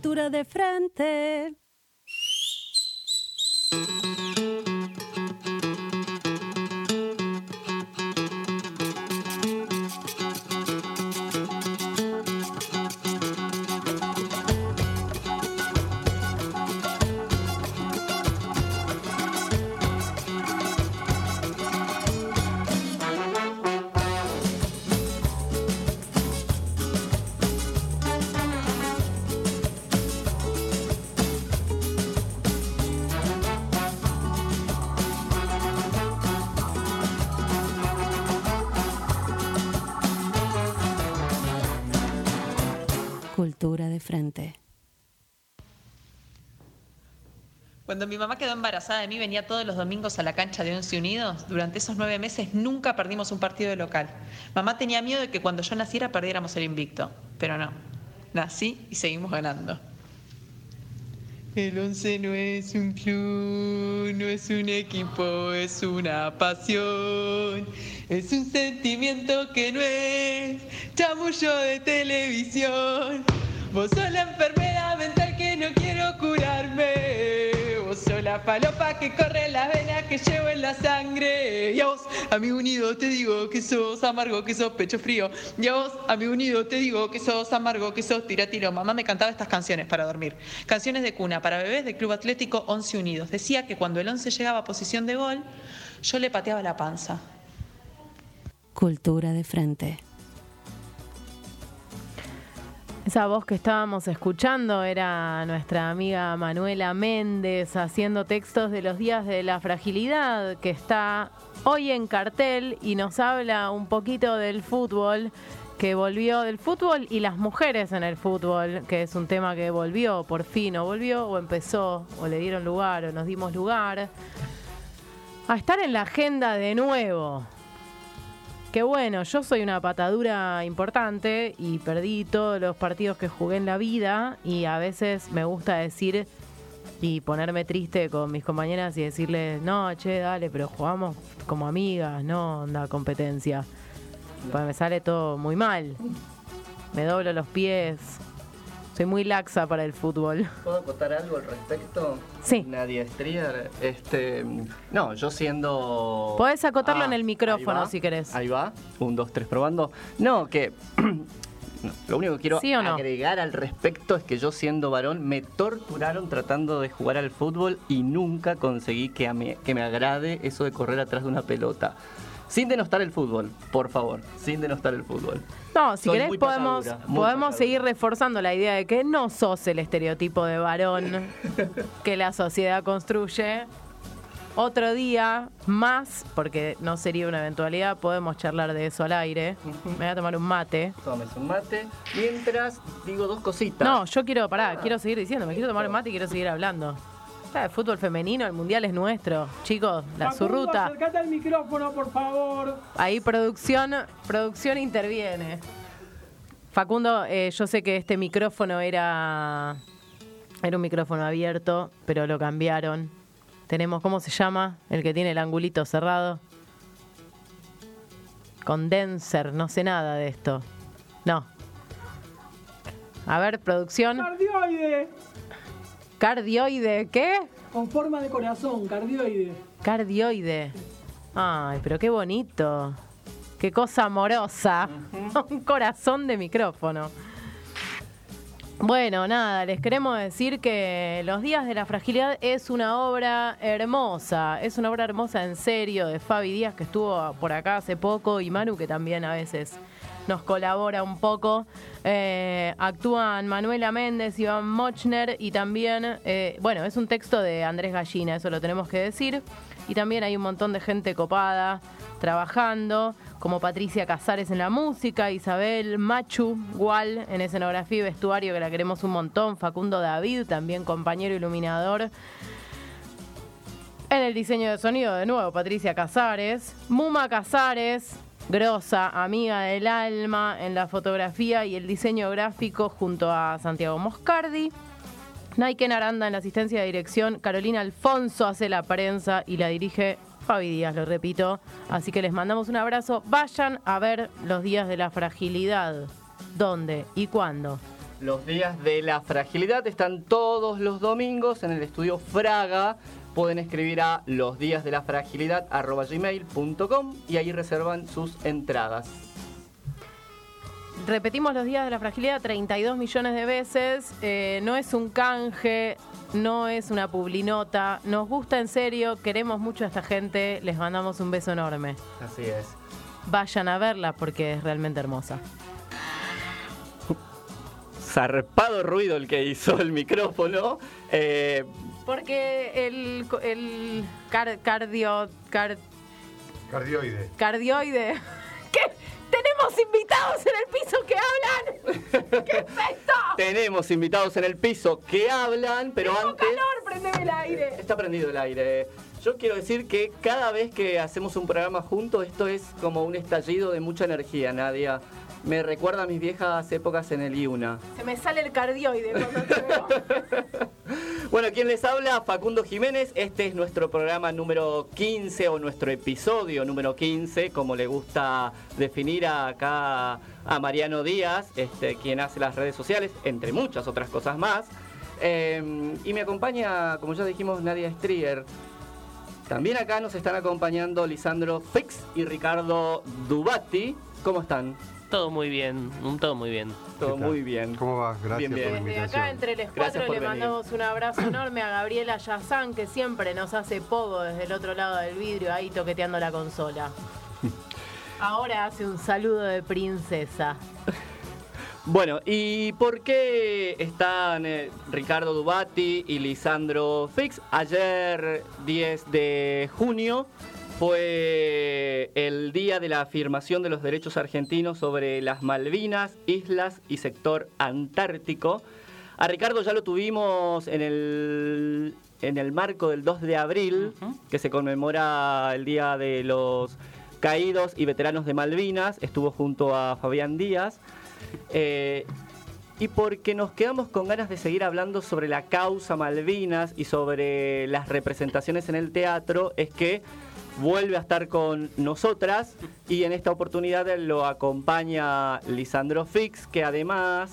Cultura de frente. Cuando mi mamá quedó embarazada de mí, venía todos los domingos a la cancha de Once Unidos. Durante esos nueve meses nunca perdimos un partido de local. Mamá tenía miedo de que cuando yo naciera perdiéramos el invicto, pero no. Nací y seguimos ganando. El once no es un club, no es un equipo, es una pasión. Es un sentimiento que no es chamullo de televisión. Vos sos la enfermedad mental que no quiero curarme. La palopa que corre las venas que llevo en la sangre. Y a vos, amigo unido, te digo que sos amargo, que sos pecho frío. Y a vos, amigo unido, te digo que sos amargo, que sos tira tiro. Mamá me cantaba estas canciones para dormir. Canciones de cuna para bebés del Club Atlético Once Unidos. Decía que cuando el once llegaba a posición de gol, yo le pateaba la panza. Cultura de frente. Esa voz que estábamos escuchando era nuestra amiga Manuela Méndez haciendo textos de los días de la fragilidad que está hoy en cartel y nos habla un poquito del fútbol que volvió del fútbol y las mujeres en el fútbol, que es un tema que volvió por fin, o volvió o empezó, o le dieron lugar o nos dimos lugar a estar en la agenda de nuevo. Que bueno, yo soy una patadura importante y perdí todos los partidos que jugué en la vida y a veces me gusta decir y ponerme triste con mis compañeras y decirles, no, che, dale, pero jugamos como amigas, no onda competencia. Pues me sale todo muy mal. Me doblo los pies. Soy muy laxa para el fútbol. ¿Puedo acotar algo al respecto? Sí. Nadie Strier. Este, no, yo siendo. Podés acotarlo Ah, en el micrófono ahí va, si querés. Ahí va. Un, dos, tres, probando. No, que. no, lo único que quiero ¿Sí o no? agregar al respecto es que yo siendo varón me torturaron tratando de jugar al fútbol y nunca conseguí que, a mí- que me agrade eso de correr atrás de una pelota. Sin denostar el fútbol, por favor, sin denostar el fútbol. No, si Soy querés podemos, podemos seguir reforzando la idea de que no sos el estereotipo de varón que la sociedad construye. Otro día más, porque no sería una eventualidad, podemos charlar de eso al aire. Me voy a tomar un mate. Tomes un mate. Mientras digo dos cositas. No, yo quiero, pará, quiero seguir diciendo, me quiero tomar un mate y quiero seguir hablando. Ah, el fútbol femenino, el mundial es nuestro. Chicos, la Facundo, ruta. Acércate al micrófono, por favor. Ahí producción, producción interviene. Facundo, eh, yo sé que este micrófono era, era un micrófono abierto, pero lo cambiaron. Tenemos, ¿cómo se llama? El que tiene el angulito cerrado. Condenser, no sé nada de esto. No. A ver, producción. Cardioide. Cardioide, ¿qué? Con forma de corazón, cardioide. Cardioide. Ay, pero qué bonito. Qué cosa amorosa. Un corazón de micrófono. Bueno, nada, les queremos decir que Los Días de la Fragilidad es una obra hermosa. Es una obra hermosa en serio de Fabi Díaz que estuvo por acá hace poco y Manu que también a veces nos colabora un poco. Eh, actúan Manuela Méndez, Iván Mochner y también, eh, bueno, es un texto de Andrés Gallina, eso lo tenemos que decir. Y también hay un montón de gente copada trabajando, como Patricia Casares en la música, Isabel Machu Gual en escenografía y vestuario, que la queremos un montón, Facundo David, también compañero iluminador. En el diseño de sonido, de nuevo, Patricia Casares. Muma Casares, grosa, amiga del alma en la fotografía y el diseño gráfico junto a Santiago Moscardi. Naiken Aranda en la asistencia de dirección. Carolina Alfonso hace la prensa y la dirige Fabi Díaz, lo repito. Así que les mandamos un abrazo. Vayan a ver los días de la fragilidad. ¿Dónde y cuándo? Los días de la fragilidad están todos los domingos en el estudio Fraga. Pueden escribir a losdíasdelafragilidad.gmail.com y ahí reservan sus entradas. Repetimos los días de la fragilidad 32 millones de veces. Eh, no es un canje, no es una publinota. Nos gusta en serio, queremos mucho a esta gente. Les mandamos un beso enorme. Así es. Vayan a verla porque es realmente hermosa. Zarpado ruido el que hizo el micrófono. Eh, Porque el, el car- cardio. car- Cardioide. cardioide. ¿Qué? Tenemos invitados en el piso que hablan. ¿Qué es esto? tenemos invitados en el piso que hablan, pero Tengo antes... calor, prendeme el aire. Está prendido el aire. Yo quiero decir que cada vez que hacemos un programa juntos, esto es como un estallido de mucha energía, Nadia. Me recuerda a mis viejas épocas en el IUNA. Se me sale el cardioide cuando te veo. Bueno, quien les habla, Facundo Jiménez. Este es nuestro programa número 15 o nuestro episodio número 15, como le gusta definir acá a Mariano Díaz, este, quien hace las redes sociales, entre muchas otras cosas más. Eh, y me acompaña, como ya dijimos, Nadia Strier. También acá nos están acompañando Lisandro Fix y Ricardo Dubati. ¿Cómo están? Todo muy bien, un todo muy bien. Todo muy bien. ¿Cómo va? Gracias Bien, bien. por la Desde invitación. acá, entre los cuatro, le venir. mandamos un abrazo enorme a Gabriela Yazán, que siempre nos hace pogo desde el otro lado del vidrio, ahí toqueteando la consola. Ahora hace un saludo de princesa. Bueno, ¿y por qué están eh, Ricardo Dubati y Lisandro Fix? Ayer, 10 de junio, fue el día de la afirmación de los derechos argentinos sobre las Malvinas, islas y sector antártico. A Ricardo ya lo tuvimos en el, en el marco del 2 de abril, que se conmemora el Día de los Caídos y Veteranos de Malvinas. Estuvo junto a Fabián Díaz. Eh, y porque nos quedamos con ganas de seguir hablando sobre la causa Malvinas y sobre las representaciones en el teatro, es que vuelve a estar con nosotras y en esta oportunidad lo acompaña Lisandro Fix, que además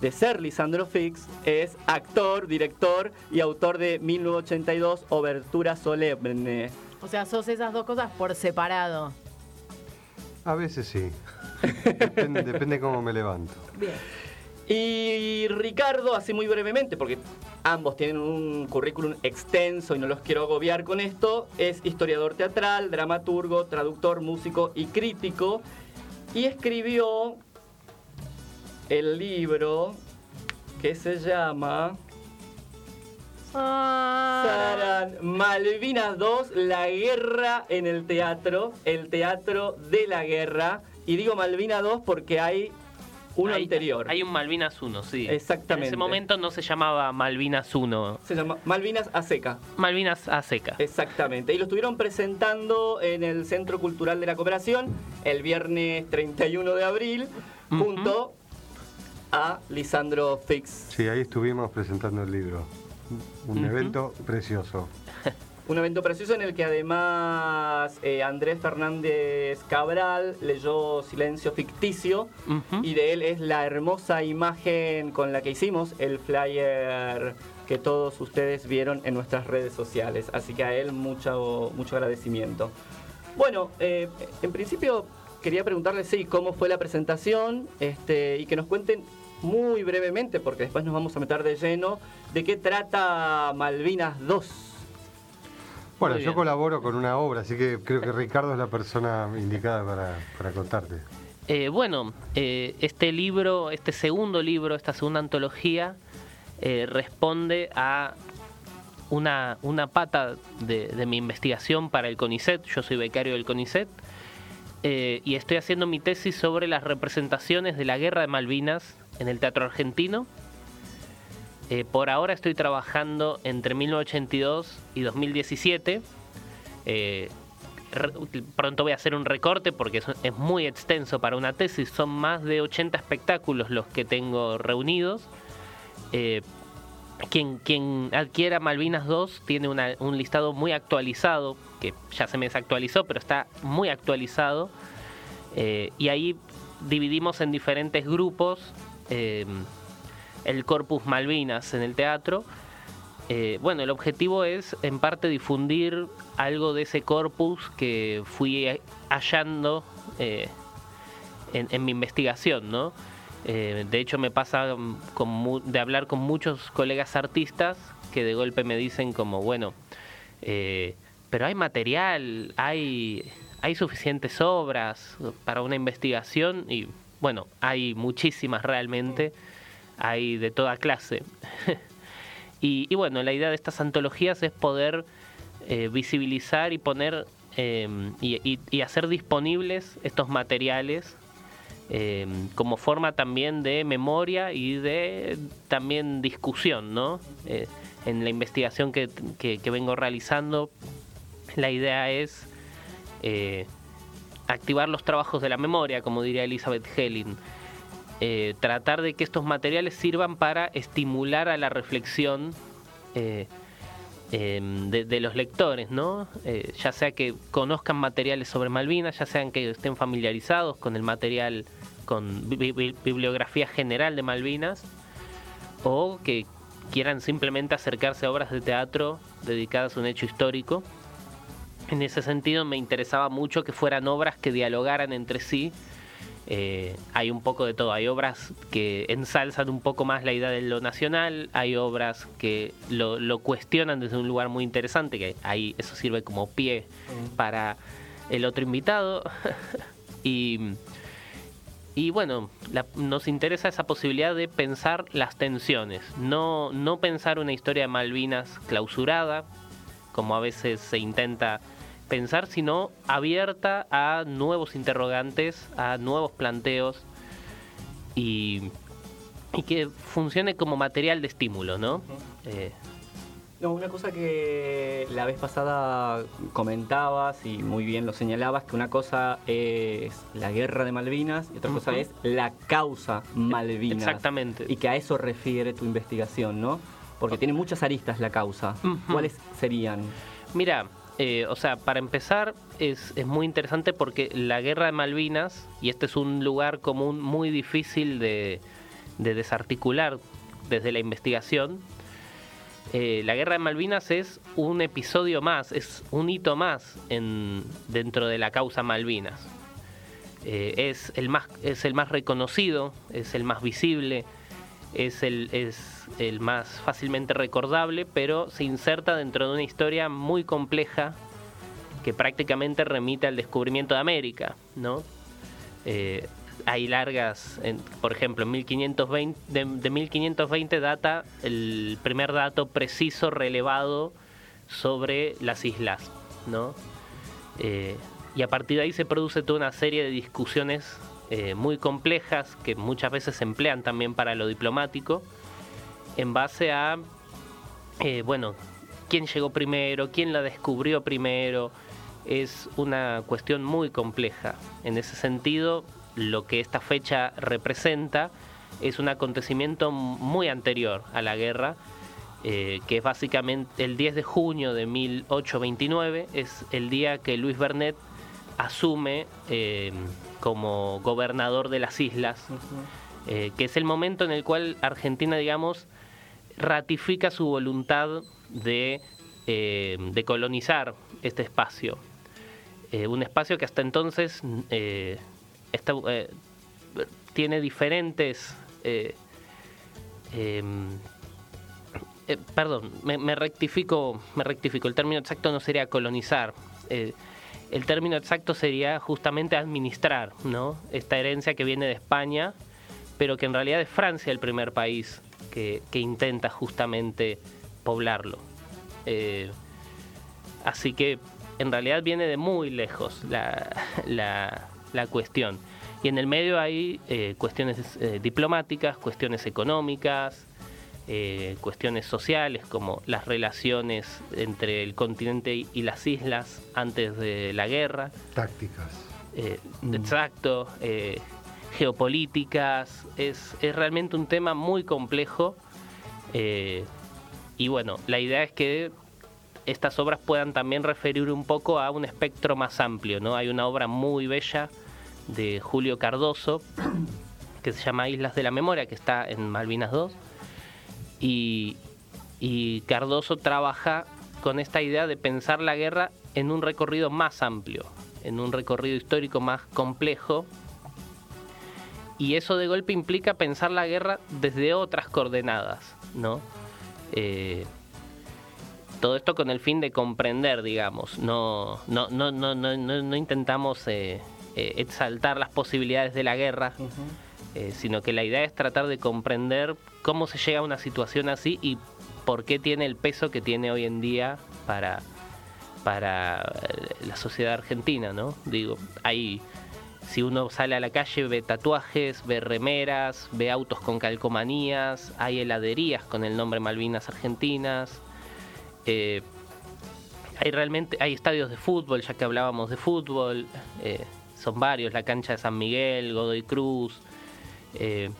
de ser Lisandro Fix, es actor, director y autor de 1982 Obertura Solemne. O sea, sos esas dos cosas por separado. A veces sí. Depende, depende cómo me levanto. Bien. Y Ricardo, así muy brevemente, porque ambos tienen un currículum extenso y no los quiero agobiar con esto, es historiador teatral, dramaturgo, traductor, músico y crítico. Y escribió el libro que se llama Ah, Sarán, Malvinas 2, la guerra en el teatro, el teatro de la guerra. Y digo Malvinas 2 porque hay uno Hay- anterior. Hay un Malvinas 1, sí. Exactamente. En ese momento no se llamaba Malvinas 1, Se llama Malvinas a seca. Malvinas a seca. Exactamente. Y lo estuvieron presentando en el Centro Cultural de la Cooperación el viernes 31 de abril, junto a Lisandro Fix. Sí, ahí estuvimos presentando el libro. Un evento precioso. Un evento precioso en el que además eh, Andrés Fernández Cabral leyó Silencio Ficticio y de él es la hermosa imagen con la que hicimos el flyer que todos ustedes vieron en nuestras redes sociales. Así que a él mucho, mucho agradecimiento. Bueno, eh, en principio quería preguntarles sí, cómo fue la presentación este, y que nos cuenten muy brevemente, porque después nos vamos a meter de lleno, de qué trata Malvinas 2. Bueno, yo colaboro con una obra, así que creo que Ricardo es la persona indicada para, para contarte. Eh, bueno, eh, este libro, este segundo libro, esta segunda antología, eh, responde a una, una pata de, de mi investigación para el CONICET. Yo soy becario del CONICET y estoy haciendo mi tesis sobre las representaciones de la Guerra de Malvinas en el teatro argentino. Eh, por ahora estoy trabajando entre 1982 y 2017. Eh, pronto voy a hacer un recorte porque es, muy extenso para una tesis. Son más de 80 espectáculos los que tengo reunidos. Eh, quien, quien adquiera Malvinas 2 tiene un listado muy actualizado, que ya se me desactualizó, pero está muy actualizado. Y ahí dividimos en diferentes grupos. El Corpus Malvinas en el teatro. Eh, bueno, el objetivo es en parte difundir algo de ese corpus que fui hallando eh, en, mi investigación, ¿no? Eh, de hecho me pasa de hablar con muchos colegas artistas que de golpe me dicen como, bueno, pero hay material, hay, hay suficientes obras para una investigación y bueno, hay muchísimas realmente, hay de toda clase. y, bueno, la idea de estas antologías es poder eh, visibilizar y poner y, y, hacer disponibles estos materiales eh, como forma también de memoria y de también discusión, ¿no? Eh, en la investigación que, que, que, vengo realizando, la idea es eh, activar los trabajos de la memoria, como diría Elizabeth Helling. Eh, tratar de que estos materiales sirvan para estimular a la reflexión eh, de, de, los lectores, ¿no? Eh, ya sea que conozcan materiales sobre Malvinas, ya sean que estén familiarizados con el material, con bi bibliografía general de Malvinas, o que quieran simplemente acercarse a obras de teatro dedicadas a un hecho histórico. En ese sentido me interesaba mucho que fueran obras que dialogaran entre sí. Eh, hay un poco de todo, hay obras que ensalzan un poco más la idea de lo nacional, hay obras que lo, lo cuestionan desde un lugar muy interesante, que ahí eso sirve como pie para el otro invitado. y, y bueno, la, nos interesa esa posibilidad de pensar las tensiones, no, no pensar una historia de Malvinas clausurada, como a veces se intenta pensar, sino abierta a nuevos interrogantes, a nuevos planteos y, y que funcione como material de estímulo, ¿no? Eh, no, una cosa que la vez pasada comentabas y muy bien lo señalabas, que una cosa es la guerra de Malvinas y otra uh -huh. cosa es la causa Malvinas. Exactamente. Y que a eso refiere tu investigación, ¿no? Porque tiene muchas aristas la causa. Uh -huh. ¿Cuáles serían? Mira, eh, o sea, para empezar, es, es, muy interesante porque la guerra de Malvinas, y este es un lugar común muy difícil de, de desarticular desde la investigación, eh, la guerra de Malvinas es un episodio más, es un hito más en, dentro de la causa Malvinas. Eh, es, el más, es el más reconocido, es el más visible, es el, es el más fácilmente recordable, pero se inserta dentro de una historia muy compleja que prácticamente remite al descubrimiento de América, ¿no? Eh, hay largas, por ejemplo, en 1520, de, de, 1520 data el primer dato preciso relevado sobre las islas, ¿no? Eh, y a partir de ahí se produce toda una serie de discusiones eh, muy complejas que muchas veces se emplean también para lo diplomático en base a, eh, bueno, quién llegó primero, quién la descubrió primero. Es una cuestión muy compleja. En ese sentido, lo que esta fecha representa es un acontecimiento muy anterior a la guerra, eh, que es básicamente el 10 de junio de 1829, es el día que Luis Bernet asume eh, como gobernador de las islas, uh -huh. eh, que es el momento en el cual Argentina, digamos, ratifica su voluntad de, eh, de colonizar este espacio. Un espacio que hasta entonces está, tiene diferentes... perdón, me, me, rectifico, me rectifico, el término exacto no sería colonizar, el término exacto sería justamente administrar ¿no? esta herencia que viene de España, pero que en realidad es Francia el primer país que, intenta justamente poblarlo. Eh, así que en realidad viene de muy lejos la cuestión. Y en el medio hay eh, cuestiones eh, diplomáticas, cuestiones económicas, eh, cuestiones sociales como las relaciones entre el continente y las islas antes de la guerra. Tácticas. Eh, mm. Exacto. Eh, geopolíticas. Es, es, realmente un tema muy complejo. Eh, y bueno, la idea es que estas obras puedan también referir un poco a un espectro más amplio. ¿no? Hay una obra muy bella de Julio Cardoso que se llama Islas de la Memoria, que está en Malvinas 2 y, Cardoso trabaja con esta idea de pensar la guerra en un recorrido más amplio, en un recorrido histórico más complejo. Y eso de golpe implica pensar la guerra desde otras coordenadas, ¿no? Eh, todo esto con el fin de comprender, digamos. No, no, no, no, no, no, no intentamos eh, eh, exaltar las posibilidades de la guerra, eh, sino que la idea es tratar de comprender cómo se llega a una situación así y por qué tiene el peso que tiene hoy en día para, para eh, la sociedad argentina, ¿no? Digo, hay, si uno sale a la calle ve tatuajes, ve remeras, ve autos con calcomanías, hay heladerías con el nombre Malvinas Argentinas, eh, hay realmente, hay estadios de fútbol, ya que hablábamos de fútbol, son varios, la cancha de San Miguel, Godoy Cruz, eh,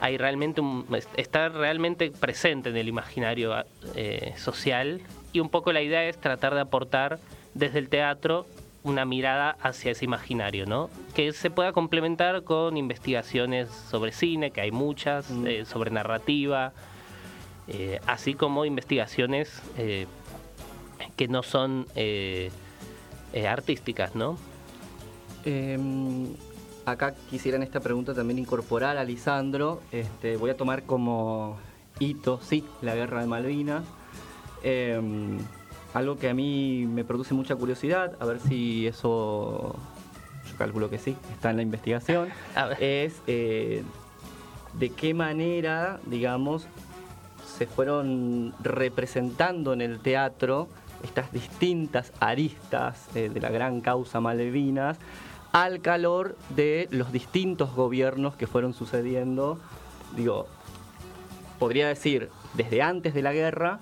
hay realmente un, está realmente presente en el imaginario eh, social y un poco la idea es tratar de aportar desde el teatro una mirada hacia ese imaginario, ¿no? Que se pueda complementar con investigaciones sobre cine, que hay muchas, Mm. eh, sobre narrativa, eh, así como investigaciones eh, que no son artísticas, ¿no? Acá quisiera en esta pregunta también incorporar a Lisandro. Este, voy a tomar como hito, sí, la guerra de Malvinas. Em, algo que a mí me produce mucha curiosidad, a ver si eso, yo calculo que sí, está en la investigación, es eh, de qué manera, digamos, se fueron representando en el teatro estas distintas aristas eh, de la gran causa Malvinas al calor de los distintos gobiernos que fueron sucediendo, digo, podría decir, desde antes de la guerra,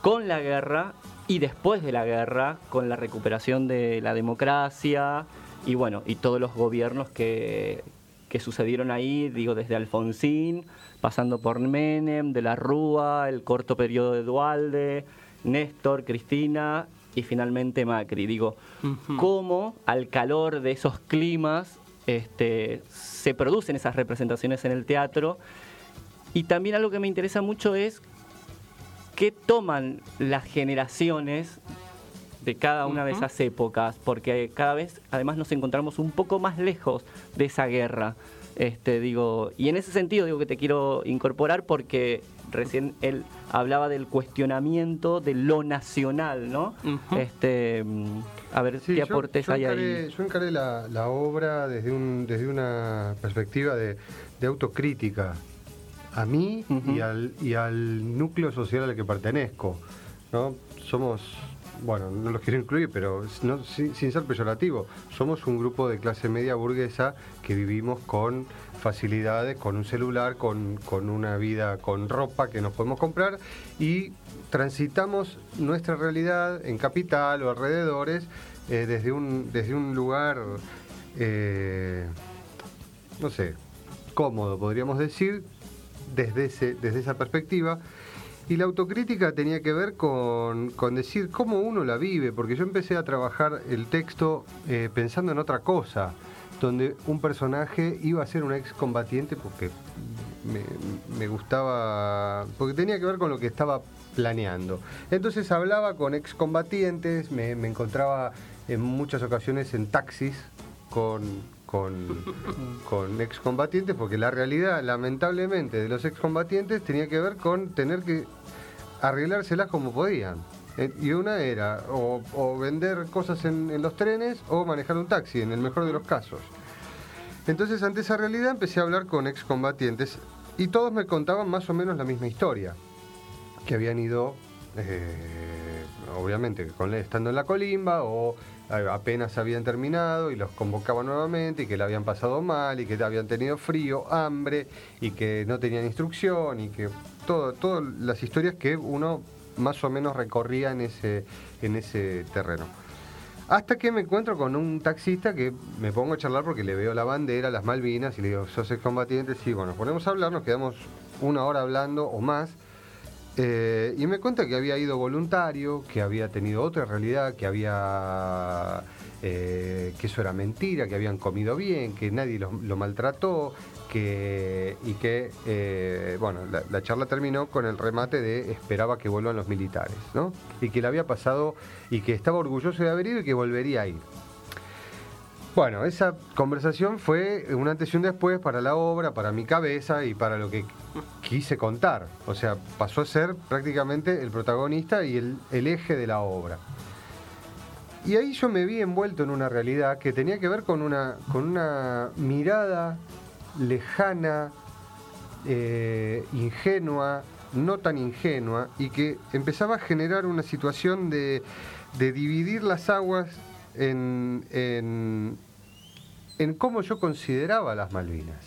con la guerra y después de la guerra, con la recuperación de la democracia y bueno, y todos los gobiernos que, que sucedieron ahí, digo, desde Alfonsín, pasando por Menem, de la Rúa, el corto periodo de Dualde, Néstor, Cristina y finalmente Macri. Digo, cómo al calor de esos climas este, se producen esas representaciones en el teatro. Y también algo que me interesa mucho es qué toman las generaciones de cada una de esas épocas, porque cada vez además nos encontramos un poco más lejos de esa guerra. Este, digo, y en ese sentido digo que te quiero incorporar porque recién él hablaba del cuestionamiento de lo nacional, ¿no? Este, mm, a ver Sí, qué yo- aportes yo hay encaré, ahí. Yo encaré la, la obra desde, un, desde una perspectiva de, de autocrítica a mí y, al, y al núcleo social al que pertenezco. ¿no? Somos, bueno, no los quiero incluir, pero sin ser peyorativo, somos un grupo de clase media burguesa que vivimos con facilidades, con un celular, con, con una vida, con ropa que nos podemos comprar y transitamos nuestra realidad en capital o alrededores eh, desde, un, desde un lugar, eh, no sé, cómodo, podríamos decir, desde, ese, desde esa perspectiva. Y la autocrítica tenía que ver con, con decir cómo uno la vive, porque yo empecé a trabajar el texto eh, pensando en otra cosa, donde un personaje iba a ser un excombatiente porque me, gustaba, porque tenía que ver con lo que estaba planeando. Entonces hablaba con excombatientes, me, me encontraba en muchas ocasiones en taxis con, con, con excombatientes, porque la realidad, lamentablemente, de los excombatientes tenía que ver con tener que arreglárselas como podían. Eh, Y una era o, o vender cosas en, en los trenes o manejar un taxi, en el mejor de los casos. Entonces, ante esa realidad, empecé a hablar con excombatientes y todos me contaban más o menos la misma historia. Que habían ido, eh, obviamente, con, estando en la colimba o eh, apenas habían terminado y los convocaban nuevamente y que le habían pasado mal y que habían tenido frío, hambre y que no tenían instrucción y que todo, todas las historias que uno más o menos recorría en ese, en ese terreno. Hasta que me encuentro con un taxista que me pongo a charlar porque le veo la bandera, las Malvinas, y le digo, ¿sos excombatiente? Sí, bueno, nos ponemos a hablar, nos quedamos una hora hablando o más. Eh, y me cuenta que había ido voluntario, que había tenido otra realidad, que había eh, que eso era mentira, que habían comido bien, que nadie lo, maltrató, que, y que, eh, bueno, la, la charla terminó con el remate de esperaba que vuelvan los militares, ¿no? Y que le había pasado, y que estaba orgulloso de haber ido y que volvería a ir. Bueno, esa conversación fue un antes y un después para la obra, para mi cabeza y para lo que quise contar. O sea, pasó a ser prácticamente el protagonista y el, eje de la obra. Y ahí yo me vi envuelto en una realidad que tenía que ver con una, con una mirada lejana, eh, ingenua, no tan ingenua, y que empezaba a generar una situación de, de dividir las aguas en, en, en cómo yo consideraba las Malvinas.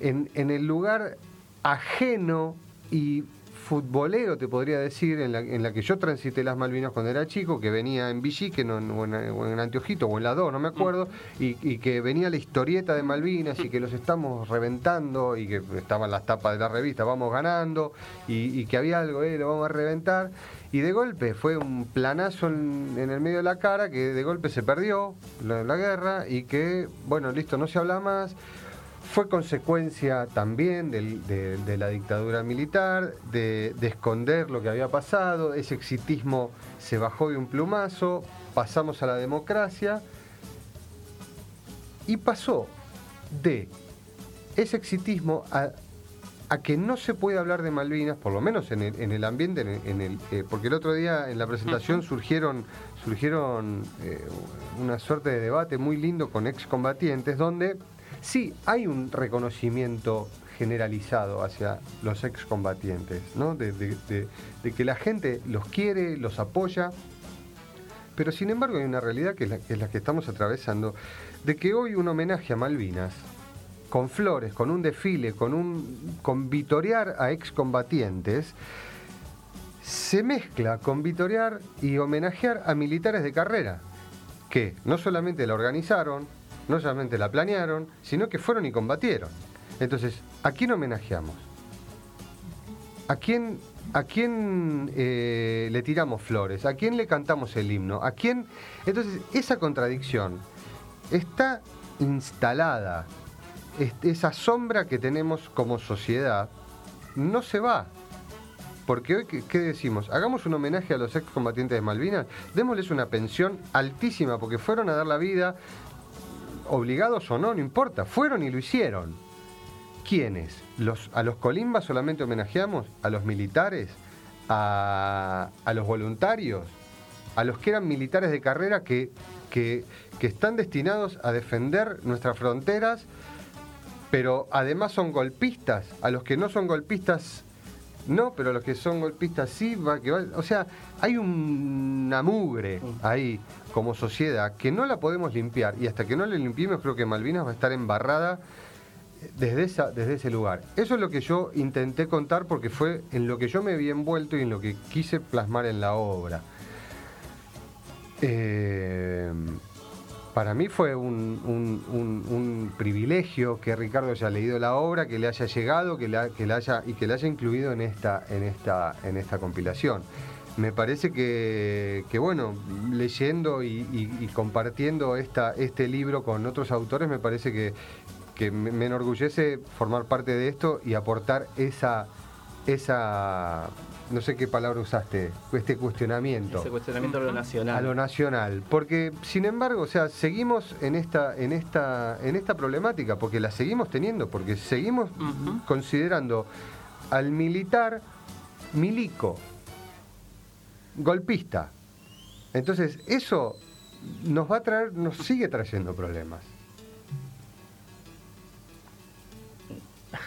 En, en el lugar ajeno y futbolero, te podría decir, en la, en la que yo transité las Malvinas cuando era chico, que venía en Villique no, o, en, o en o en la 2, no me acuerdo, y, y que venía la historieta de Malvinas y que los estamos reventando y que estaban las tapas de la revista, vamos ganando, y, y que había algo, eh, lo vamos a reventar. Y de golpe fue un planazo en, en el medio de la cara que de golpe se perdió la, la guerra y que, bueno, listo, no se habla más. Fue consecuencia también del- de, de la dictadura militar, de, de esconder lo que había pasado, ese exitismo se bajó de un plumazo, pasamos a la democracia y pasó de ese exitismo a, a que no se puede hablar de Malvinas, por lo menos en el, en el ambiente, en el, en el, eh, porque el otro día en la presentación surgieron, surgieron eh, una suerte de debate muy lindo con excombatientes, donde sí hay un reconocimiento generalizado hacia los excombatientes, ¿no? de, que la gente los quiere, los apoya, pero sin embargo hay una realidad que es, la, que es la que estamos atravesando, de que hoy un homenaje a Malvinas, con flores, con un desfile, con un con vitorear a excombatientes, se mezcla con vitorear y homenajear a militares de carrera, que no solamente la organizaron, no solamente la planearon, sino que fueron y combatieron. Entonces, ¿a quién homenajeamos? ¿A quién, a quién eh, le tiramos flores? ¿A quién le cantamos el himno? ¿A quién? Entonces, esa contradicción está instalada. Es- Esa sombra que tenemos como sociedad no se va. Porque hoy, ¿qué, qué decimos? Hagamos un homenaje a los excombatientes de Malvinas, démosles una pensión altísima porque fueron a dar la vida, obligados o no, no importa, fueron y lo hicieron. ¿Quiénes? Los, ¿A los colimbas solamente homenajeamos? ¿A los militares? ¿A, a los voluntarios? ¿A los que eran militares de carrera que, que, que están destinados a defender nuestras fronteras, pero además son golpistas? ¿A los que no son golpistas no, pero los que son golpistas sí, va, que va- o sea, hay un- una mugre ahí como sociedad que no la podemos limpiar y hasta que no la limpiemos creo que Malvinas va a estar embarrada desde, esa, desde ese lugar. Eso es lo que yo intenté contar porque fue en lo que yo me vi envuelto y en lo que quise plasmar en la obra. Eh, para mí fue un, privilegio que Ricardo haya leído la obra, que le haya llegado, que la haya y que la haya incluido en esta, en esta, en esta compilación. Me parece que, que, bueno, leyendo y, y- y compartiendo esta, este libro con otros autores, me parece que, que me, enorgullece formar parte de esto y aportar esa, esa, no sé qué palabra usaste, este cuestionamiento Ese cuestionamiento de lo nacional. a lo nacional. Porque, sin embargo, o sea, seguimos en esta, en esta, en esta problemática, porque la seguimos teniendo, porque seguimos considerando al militar milico, golpista. Entonces, eso nos va a traer, nos sigue trayendo problemas.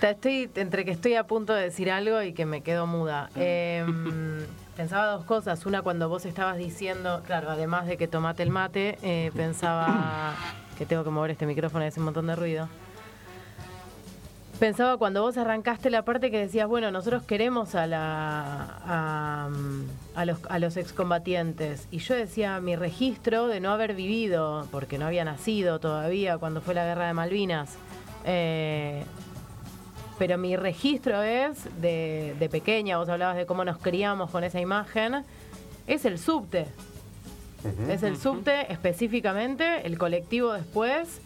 Estoy entre que estoy a punto de decir algo y que me quedo muda. Eh, pensaba dos cosas. Una, cuando vos estabas diciendo, claro, además de que tomate el mate, eh, pensaba que tengo que mover este micrófono y hace un montón de ruido. Pensaba cuando vos arrancaste la parte que decías, bueno, nosotros queremos a, la, a, a los, a los excombatientes. Y yo decía, mi registro de no haber vivido, porque no había nacido todavía cuando fue la guerra de Malvinas, eh, pero mi registro es de, de pequeña, vos hablabas de cómo nos criamos con esa imagen, es el subte. Es el subte específicamente, el colectivo después,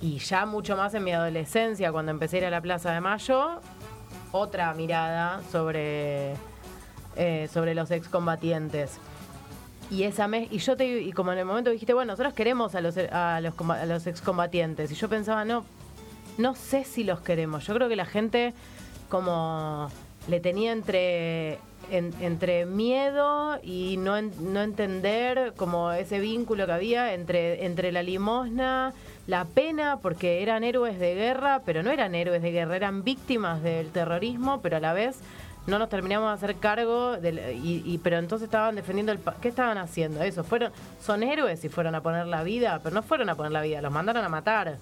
y ya mucho más en mi adolescencia, cuando empecé a ir a la Plaza de Mayo, otra mirada sobre, eh, sobre los excombatientes. Y esa me- y yo te y como en el momento dijiste, bueno, nosotros queremos a los a los, a los excombatientes. Y yo pensaba, no, no sé si los queremos. Yo creo que la gente como le tenía entre en- entre miedo y no, no entender como ese vínculo que había entre, entre la limosna, la pena, porque eran héroes de guerra, pero no eran héroes de guerra, eran víctimas del terrorismo, pero a la vez no nos terminamos de hacer cargo, del, y, y- pero entonces estaban defendiendo el... ¿Qué estaban haciendo? Eso, fueron son héroes y fueron a poner la vida, pero no fueron a poner la vida, los mandaron a matar.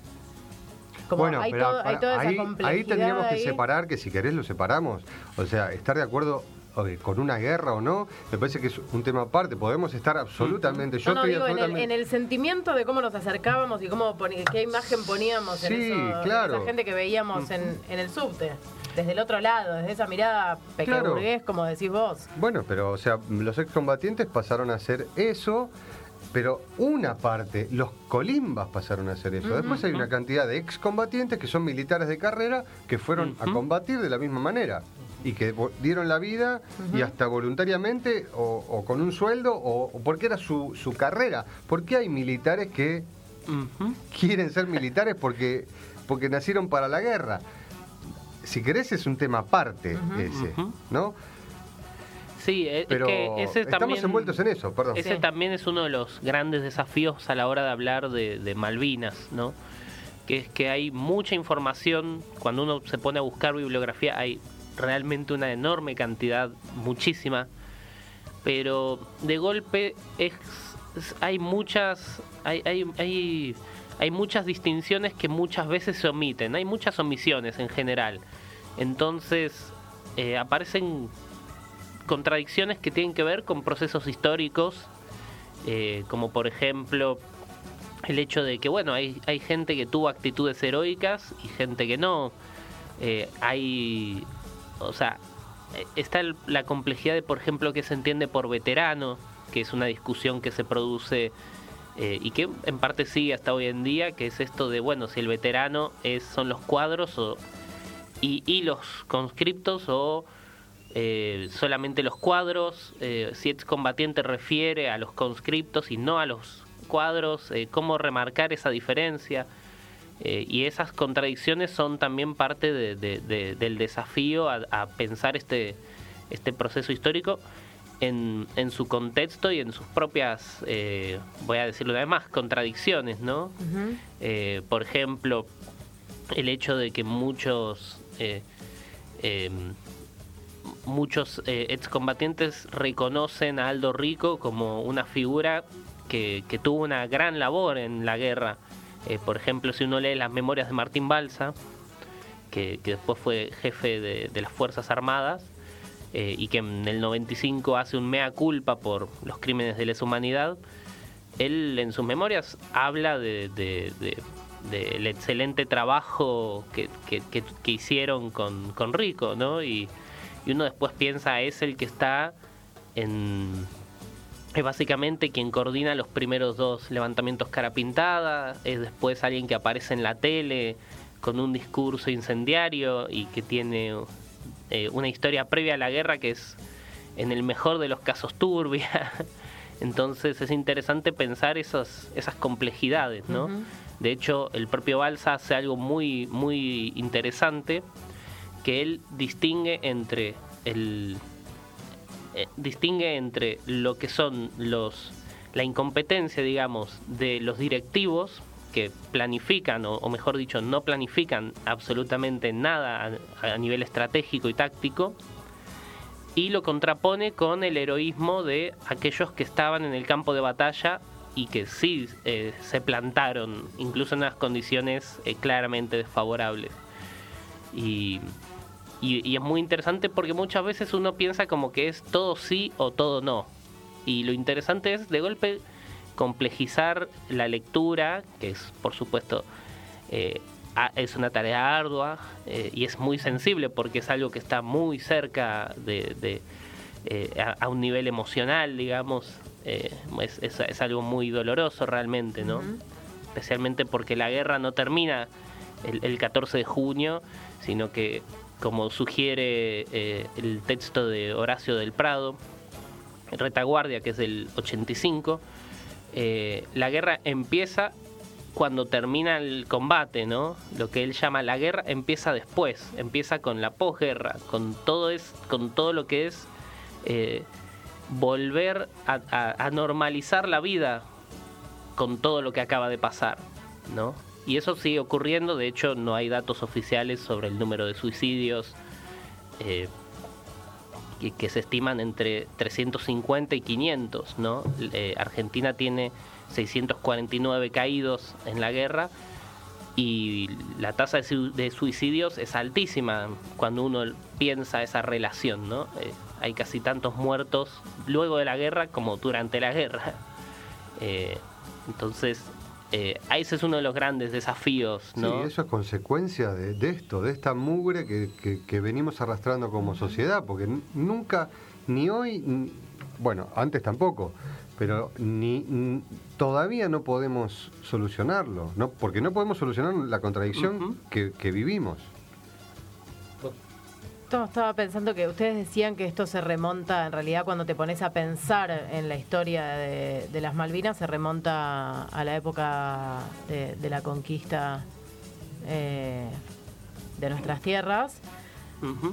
Como bueno, hay, pero todo- hay toda esa ahí, complejidad ahí tendríamos que ahí. separar, que si querés lo separamos. O sea, estar de acuerdo con una guerra o no, me parece que es un tema aparte. Podemos estar absolutamente. Yo No, no, estoy digo, en el, absolutamente. en el sentimiento de cómo nos acercábamos y cómo qué imagen poníamos en, Sí, en claro. esa gente que veíamos en, en el subte. Desde el otro lado, desde esa mirada pequeña Claro. como decís vos. Bueno, pero o sea, los excombatientes pasaron a hacer eso, pero una parte, los colimbas pasaron a hacer eso. Después hay una cantidad de excombatientes que son militares de carrera que fueron a combatir de la misma manera y que dieron la vida y hasta voluntariamente o, o con un sueldo o, o porque era su, su carrera. ¿Por qué hay militares que quieren ser militares porque, porque nacieron para la guerra? Si querés es un tema aparte ese. ¿no? Sí, e- es Pero que ese estamos también, envueltos en eso, perdón. Ese Sí. también es uno de los grandes desafíos a la hora de hablar de, de Malvinas, ¿no? Que es que hay mucha información, cuando uno se pone a buscar bibliografía hay realmente una enorme cantidad, muchísima, pero de golpe es, hay muchas hay, hay, hay, hay muchas distinciones que muchas veces se omiten, hay muchas omisiones en general. Entonces eh, aparecen contradicciones que tienen que ver con procesos históricos, eh, como por ejemplo el hecho de que, bueno, hay, hay gente que tuvo actitudes heroicas y gente que no. Eh, hay, o sea, eh, está la complejidad de, por ejemplo, qué se entiende por veterano, que es una discusión que se produce eh, y que en parte sigue hasta hoy en día, que es esto de, bueno, si el veterano es, son los cuadros o, y, y los conscriptos o eh, solamente los cuadros, si excombatiente refiere a los conscriptos y no a los cuadros, cómo remarcar esa diferencia. Eh, y esas contradicciones son también parte de- de- de- del desafío a, a pensar este, este proceso histórico en, en su contexto y en sus propias, eh, voy a decirlo además, contradicciones, ¿no? Eh, por ejemplo, el hecho de que muchos eh, eh, muchos eh, excombatientes reconocen a Aldo Rico como una figura que, que tuvo una gran labor en la guerra. Eh, por ejemplo, si uno lee las memorias de Martín Balsa, que, después fue jefe de, las Fuerzas Armadas, eh, y que en el 95 hace un mea culpa por los crímenes de lesa humanidad, él en sus memorias habla de, de- de- del excelente trabajo que- que hicieron con, con Rico, ¿no? Y, y uno después piensa, es el que está en... Es básicamente quien coordina los primeros dos levantamientos cara pintada, es después alguien que aparece en la tele con un discurso incendiario y que tiene eh, una historia previa a la guerra que es en el mejor de los casos turbia. Entonces es interesante pensar esas, esas complejidades, ¿no? De hecho, el propio Balsa hace algo muy, muy interesante, que él distingue entre el eh, distingue entre lo que son los la incompetencia, digamos, de los directivos que planifican, o, mejor dicho, no planifican absolutamente nada a, a nivel estratégico y táctico, y lo contrapone con el heroísmo de aquellos que estaban en el campo de batalla y que sí eh, se plantaron, incluso en unas condiciones eh, claramente desfavorables. Y, y- y es muy interesante porque muchas veces uno piensa como que es todo sí o todo no. Y lo interesante es de golpe complejizar la lectura, que es por supuesto eh, a- es una tarea ardua eh, y es muy sensible porque es algo que está muy cerca de, de, eh, a, a un nivel emocional, digamos. Es, es- es algo muy doloroso realmente, ¿no? Especialmente porque la guerra no termina el, el 14 de junio, sino que, como sugiere eh, el texto de Horacio del Prado, Retaguardia, que es del 85, eh, la guerra empieza cuando termina el combate, ¿no? Lo que él llama la guerra empieza después, empieza con la posguerra, con todo es, con todo lo que es eh, volver a, a- a normalizar la vida con todo lo que acaba de pasar, ¿no? Y eso sigue ocurriendo, de hecho no hay datos oficiales sobre el número de suicidios eh, que, se estiman entre 350 y 500, ¿no? Eh, Argentina tiene 649 caídos en la guerra y la tasa de, su- de suicidios es altísima cuando uno piensa esa relación, ¿no? Eh, hay casi tantos muertos luego de la guerra como durante la guerra. Entonces, eh, ese es uno de los grandes desafíos, ¿no? Sí, eso es consecuencia de, de esto, de esta mugre que, que- que venimos arrastrando como sociedad, porque nunca, ni hoy, bueno, antes tampoco, pero ni todavía no podemos solucionarlo, ¿no? porque no podemos solucionar la contradicción que vivimos. Esto estaba pensando que ustedes decían que esto se remonta, en realidad cuando te pones a pensar en la historia de, de las Malvinas, se remonta a la época de, de la conquista eh, de nuestras tierras,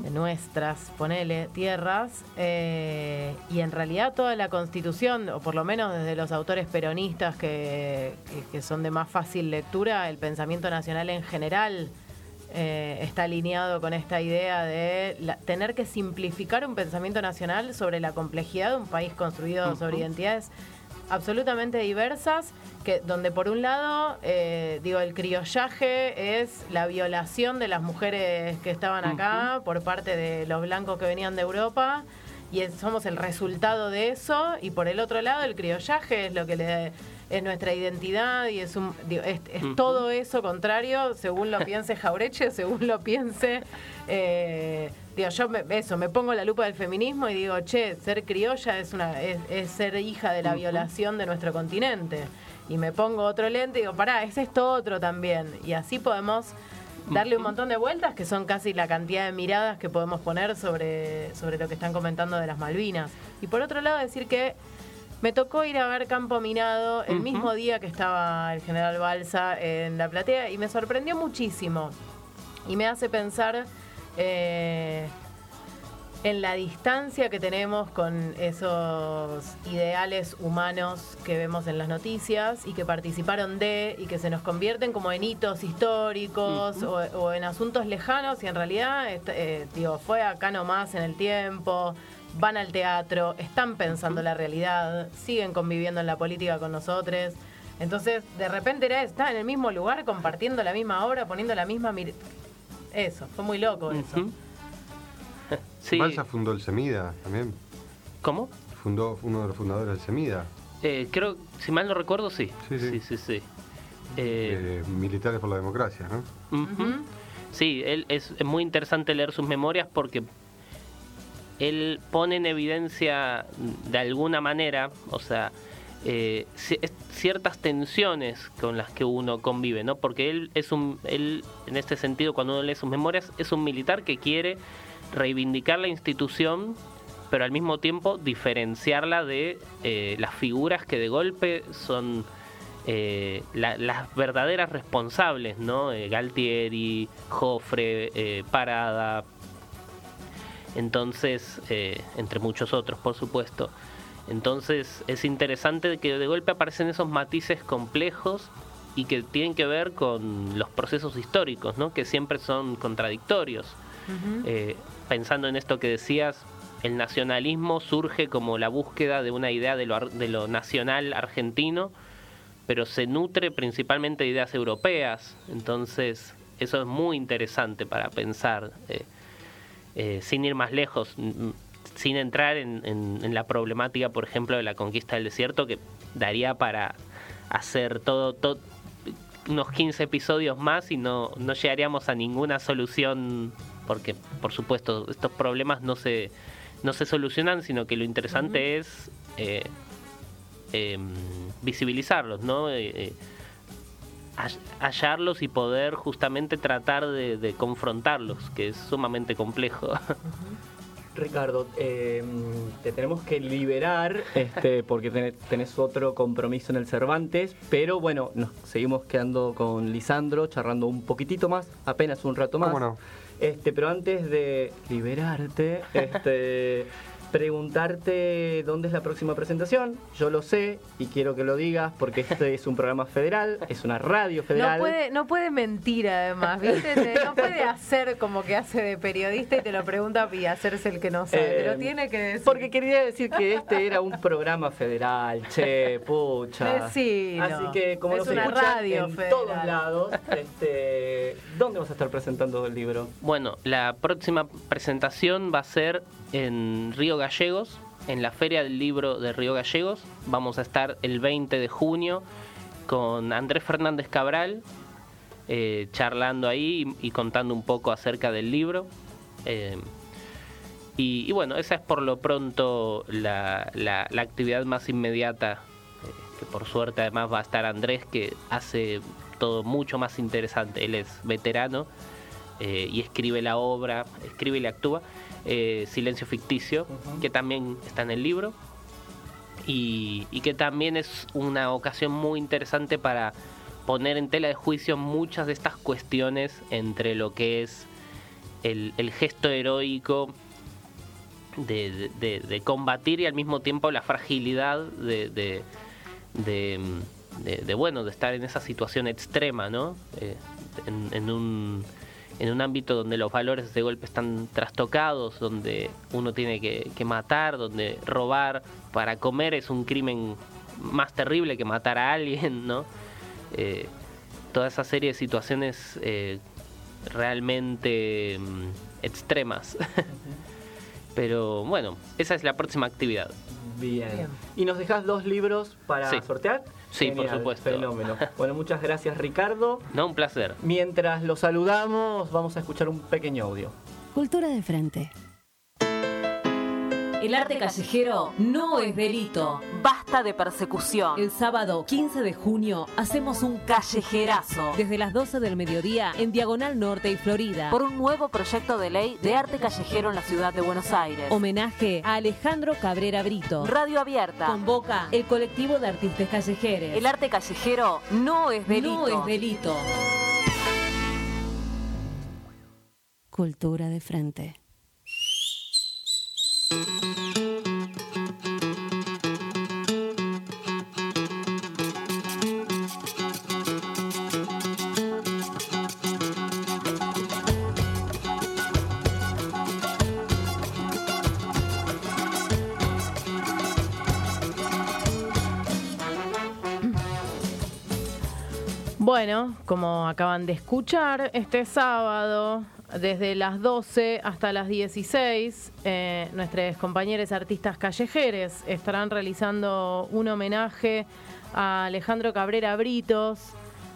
de nuestras, ponele, tierras, eh, y en realidad toda la constitución, o por lo menos desde los autores peronistas que, que- que son de más fácil lectura, el pensamiento nacional en general eh, está alineado con esta idea de la- tener que simplificar un pensamiento nacional sobre la complejidad de un país construido sobre identidades absolutamente diversas, que donde por un lado, eh, digo, el criollaje es la violación de las mujeres que estaban acá por parte de los blancos que venían de Europa, y es- somos el resultado de eso, y por el otro lado, el criollaje es lo que le es nuestra identidad y es un digo, es, todo eso contrario según lo piense Jaureche según lo piense eh, digo yo me, eso me pongo la lupa del feminismo y digo che ser criolla es una es, es ser hija de la violación de nuestro continente y me pongo otro lente y digo pará es esto otro también y así podemos darle un montón de vueltas que son casi la cantidad de miradas que podemos poner sobre sobre lo que están comentando de las Malvinas. Y por otro lado decir que me tocó ir a ver Campo Minado el mismo día que estaba el general Balsa en la platea y me sorprendió muchísimo. Y me hace pensar eh, en la distancia que tenemos con esos ideales humanos que vemos en las noticias y que participaron de y que se nos convierten como en hitos históricos o, o en asuntos lejanos y en realidad est- eh, digo, fue acá nomás en el tiempo, van al teatro, están pensando la realidad, siguen conviviendo en la política con nosotros. Entonces, de repente era estar en el mismo lugar, compartiendo la misma obra, poniendo la misma... mir- Eso, fue muy loco eso. Ujú. Sí. Balsa fundó el Semida también, ¿Cómo? fundó uno de los fundadores del Semida, Eh, creo, si mal no recuerdo, sí. Sí, sí. sí, sí. sí. Eh, eh, Militares por la Democracia, ¿no? Sí, él es, es muy interesante leer sus memorias porque él pone en evidencia de alguna manera, o sea, eh, ciertas tensiones con las que uno convive, ¿no? Porque él es un, él en este sentido cuando uno lee sus memorias es un militar que quiere reivindicar la institución, pero al mismo tiempo diferenciarla de eh, las figuras que de golpe son eh, la- las verdaderas responsables, ¿no? Galtieri, Jofre, Parada, entonces, eh, entre muchos otros, por supuesto. Entonces es interesante que de golpe aparecen esos matices complejos y que tienen que ver con los procesos históricos, ¿no? que siempre son contradictorios. Eh, pensando en esto que decías, el nacionalismo surge como la búsqueda de una idea de lo, ar- de lo nacional argentino, pero se nutre principalmente de ideas europeas. Entonces, eso es muy interesante para pensar, eh, eh, sin ir más lejos, sin entrar en, en- en la problemática, por ejemplo, de la conquista del desierto, que daría para hacer todo, todo unos 15 episodios más y no, no llegaríamos a ninguna solución, porque por supuesto estos problemas no se, no se solucionan, sino que lo interesante es eh, em, visibilizarlos, ¿no? Hall- hallarlos y poder justamente tratar de, de confrontarlos, que es sumamente complejo. Ricardo, eh, te tenemos que liberar este, porque ten- tenés otro compromiso en el Cervantes, pero bueno, nos seguimos quedando con Lisandro, charlando un poquitito más, apenas un rato más. ¿Cómo no? Este, pero antes de liberarte, este, preguntarte dónde es la próxima presentación. Yo lo sé y quiero que lo digas porque este es un programa federal, es una radio No federal. puede, no puede mentir además, ¿viste? Te- no puede hacer como que hace de periodista y te lo pregunta y hacerse el que no sabe. te Eh, lo tiene que decir. Porque quería decir que este era un programa federal, che, pucha. Decilo. Así que como Es nos una escuchan radio en federal. todos lados, este, ¿dónde vas a estar presentando el libro? Bueno, la próxima presentación va a ser en Río Gallegos, en la Feria del Libro de Río Gallegos. Vamos a estar el 20 de junio con Andrés Fernández Cabral, eh, charlando ahí y, contando un poco acerca del libro. Eh, y, bueno, esa es por lo pronto la, la- la actividad más inmediata, eh, que por suerte además va a estar Andrés, que hace todo mucho más interesante. Él es veterano y escribe la obra, escribe y le actúa, eh, Silencio Ficticio, que también está en el libro. Y, y que también es una ocasión muy interesante para poner en tela de juicio muchas de estas cuestiones entre lo que es el, el gesto heroico de, de- de- de combatir y al mismo tiempo la fragilidad de, de- de, de- de, bueno de estar en esa situación extrema no Eh, en, en un en un ámbito donde los valores de golpe están trastocados donde uno tiene que, que matar donde robar para comer es un crimen más terrible que matar a alguien no Eh, toda esa serie de situaciones eh, realmente mm, extremas pero bueno esa es la próxima actividad Bien. Bien. ¿Y nos dejas dos libros para Sí. sortear? Sí, por supuesto. Fenómeno. Bueno, muchas gracias Ricardo. no un placer Mientras lo saludamos, vamos a escuchar un pequeño audio. Cultura de frente. El arte callejero no es delito. Basta de persecución. El sábado 15 de junio hacemos un callejerazo Desde las 12 del mediodía en Diagonal Norte y Florida. por un nuevo proyecto de ley de arte callejero en la ciudad de Buenos Aires. Homenaje a Alejandro Cabrera Brito. Radio abierta. Convoca el colectivo de artistas callejeros. El arte callejero no es delito. no es delito. Cultura de frente. Bueno, como acaban de escuchar, este sábado, desde las 12 hasta las 16, eh, nuestros compañeros artistas callejeros estarán realizando un homenaje a Alejandro Cabrera Britos,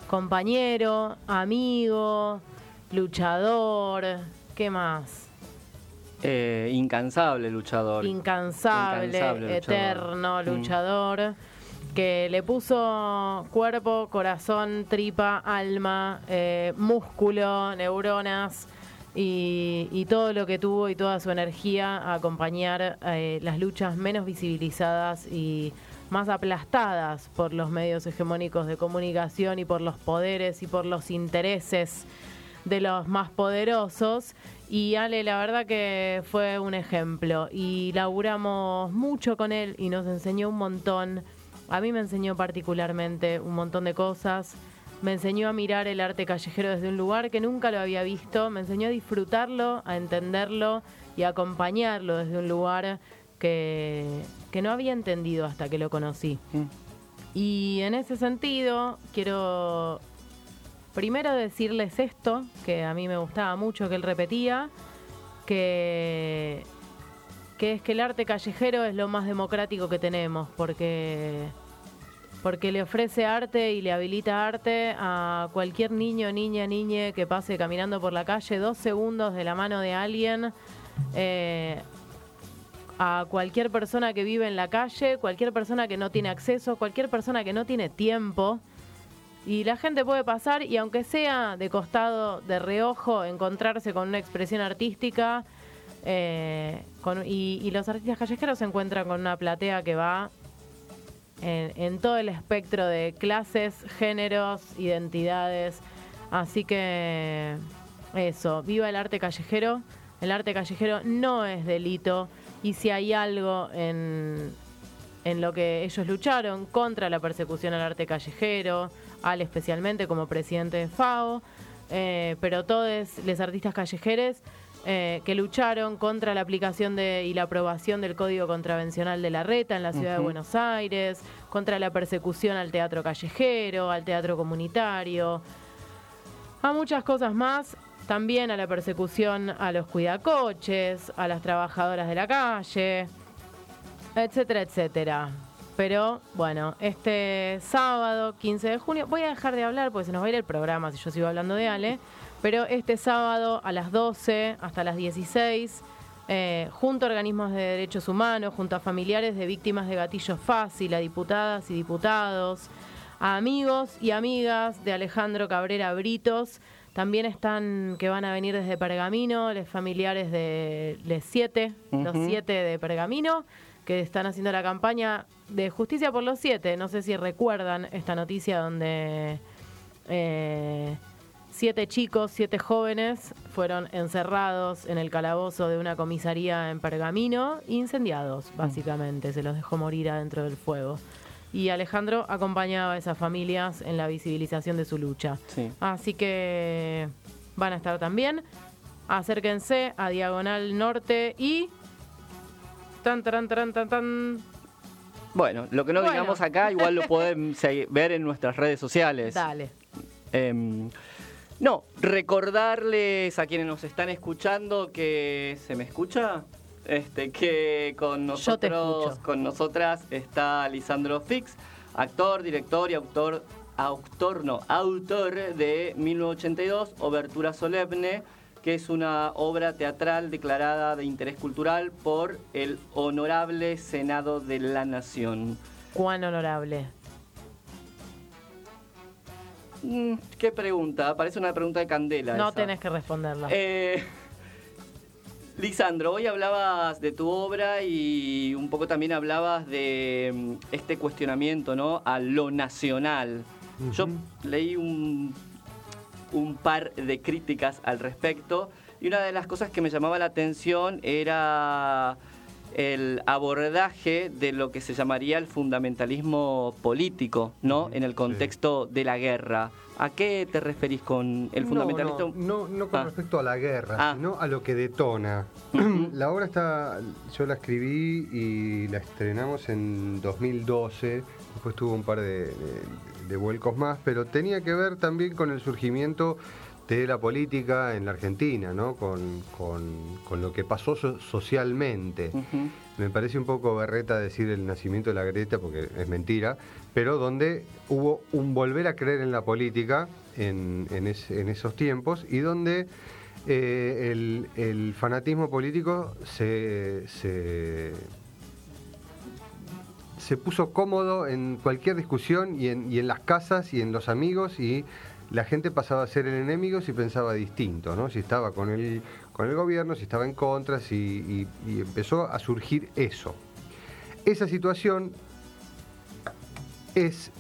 compañero, amigo, luchador, ¿qué más? Eh, incansable luchador. Incansable, Incansable luchador. eterno Mm. Que le puso cuerpo, corazón, tripa, alma, eh, músculo, neuronas y, y todo lo que tuvo y toda su energía a acompañar eh, las luchas menos visibilizadas y más aplastadas por los medios hegemónicos de comunicación y por los poderes y por los intereses de los más poderosos. Y Ale, la verdad que fue un ejemplo. Y laburamos mucho con él y nos enseñó un montón. A mí me enseñó particularmente un montón de cosas. Me enseñó a mirar el arte callejero desde un lugar que nunca lo había visto. Me enseñó a disfrutarlo, a entenderlo y a acompañarlo desde un lugar que, que no había entendido hasta que lo conocí. Mm. Y en ese sentido, quiero primero decirles esto, que a mí me gustaba mucho que él repetía, que, que es que el arte callejero es lo más democrático que tenemos, porque porque le ofrece arte y le habilita arte a cualquier niño, niña, niñe que pase caminando por la calle dos segundos de la mano de alguien. eh, a cualquier persona que vive en la calle, cualquier persona que no tiene acceso, cualquier persona que no tiene tiempo. Y la gente puede pasar y aunque sea de costado, de reojo, encontrarse con una expresión artística. Eh, y, los artistas callejeros se encuentran con una platea que va en, en todo el espectro de clases, géneros, identidades. Así que eso, viva el arte callejero. El arte callejero no es delito y si hay algo en, en lo que ellos lucharon contra la persecución al arte callejero, al especialmente como presidente de FAO, eh, pero todos los artistas callejeros eh, que lucharon contra la aplicación de, y la aprobación del Código Contravencional de la Reta en la ciudad de. Buenos Aires, contra la persecución al teatro callejero, al teatro comunitario, a muchas cosas más, también a la persecución a los cuidacoches, a las trabajadoras de la calle, etcétera, etcétera. Pero bueno, este sábado 15 de junio, voy a dejar de hablar porque se nos va a ir el programa si yo sigo hablando de Ale, pero este sábado a las 12 hasta las 16, eh, junto a organismos de derechos humanos, junto a familiares de víctimas de gatillo fácil, a diputadas y diputados, a amigos y amigas de Alejandro Cabrera Britos, también están que van a venir desde Pergamino, los familiares de los siete, los siete de Pergamino, que están haciendo la campaña de justicia por los siete. No sé si recuerdan esta noticia donde eh, siete chicos, siete jóvenes fueron encerrados en el calabozo de una comisaría en Pergamino, incendiados, básicamente. Se los dejó morir adentro del fuego. Y Alejandro acompañaba a esas familias en la visibilización de su lucha. Sí. Así que van a estar también. Acérquense a Diagonal Norte y. Tan, tan, tan, tan, tan. Bueno, lo que no Bueno. digamos acá igual lo pueden ver en nuestras redes sociales. Dale. Em, no, recordarles a quienes nos están escuchando que se me escucha, este, que con nosotros, con nosotras está Lisandro Fix, actor, director y autor, autor no, autor de 1982, Obertura Solemne, que es una obra teatral declarada de interés cultural por el Honorable Senado de la Nación. Cuán honorable. Mm, ¿Qué pregunta? Parece una pregunta de candela. No esa. tenés que responderla. Eh, Lisandro, hoy hablabas de tu obra y un poco también hablabas de mm, este cuestionamiento ¿no? a lo nacional. Yo leí un, un par de críticas al respecto y una de las cosas que me llamaba la atención era el abordaje de lo que se llamaría el fundamentalismo político, ¿no? En el contexto de la guerra. ¿A qué te referís con el fundamentalismo? No, no, no con Ah. respecto a la guerra, Ah. sino a lo que detona. la obra está, yo la escribí y la estrenamos en 2012, después tuvo un par de, de- de vuelcos más, pero tenía que ver también con el surgimiento de la política en la Argentina, ¿no? con, con- con lo que pasó so- socialmente. Me parece un poco berreta decir el nacimiento de la Greta porque es mentira, pero donde hubo un volver a creer en la política en, en es- en esos tiempos y donde eh, el, el fanatismo político se, se, se puso cómodo en cualquier discusión y en, y en las casas y en los amigos y la gente pasaba a ser el enemigo si pensaba distinto, ¿no? Si estaba con el, con el gobierno, si estaba en contra, si, y, y empezó a surgir eso. Esa situación es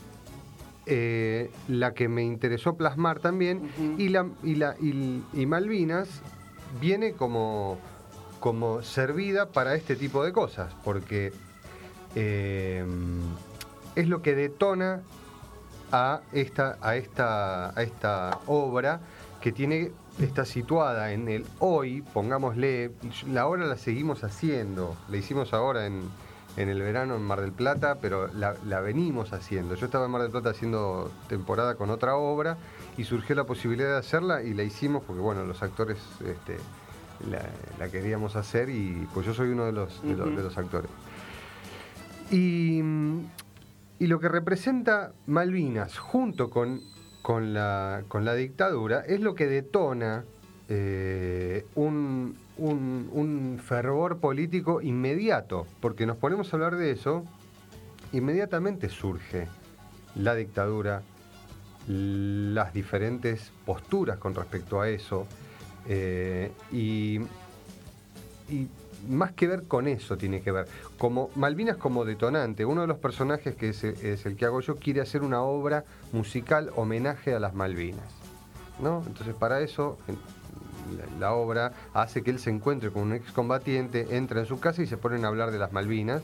eh, la que me interesó plasmar también y, la, y, la, y, y Malvinas viene como, como servida para este tipo de cosas, porque eh, es lo que detona a esta, a esta, a esta obra que tiene, está situada en el hoy, pongámosle, la obra la seguimos haciendo, la hicimos ahora en, en el verano en Mar del Plata, pero la, la venimos haciendo. Yo estaba en Mar del Plata haciendo temporada con otra obra y surgió la posibilidad de hacerla y la hicimos porque bueno, los actores este, la, la queríamos hacer y pues yo soy uno de los, de los, Ujú. de los actores. Y mm, y lo que representa Malvinas junto con, con, la, con la dictadura es lo que detona eh, un, un- fervor político inmediato, porque nos ponemos a hablar de eso, inmediatamente surge la dictadura, las diferentes posturas con respecto a eso, eh, y más que ver con eso tiene que ver. Como Malvinas como detonante, uno de los personajes que es, el que hago yo quiere hacer una obra musical homenaje a las Malvinas. ¿no? Entonces para eso la, la obra hace que él se encuentre con un excombatiente, entra en su casa y se ponen a hablar de las Malvinas.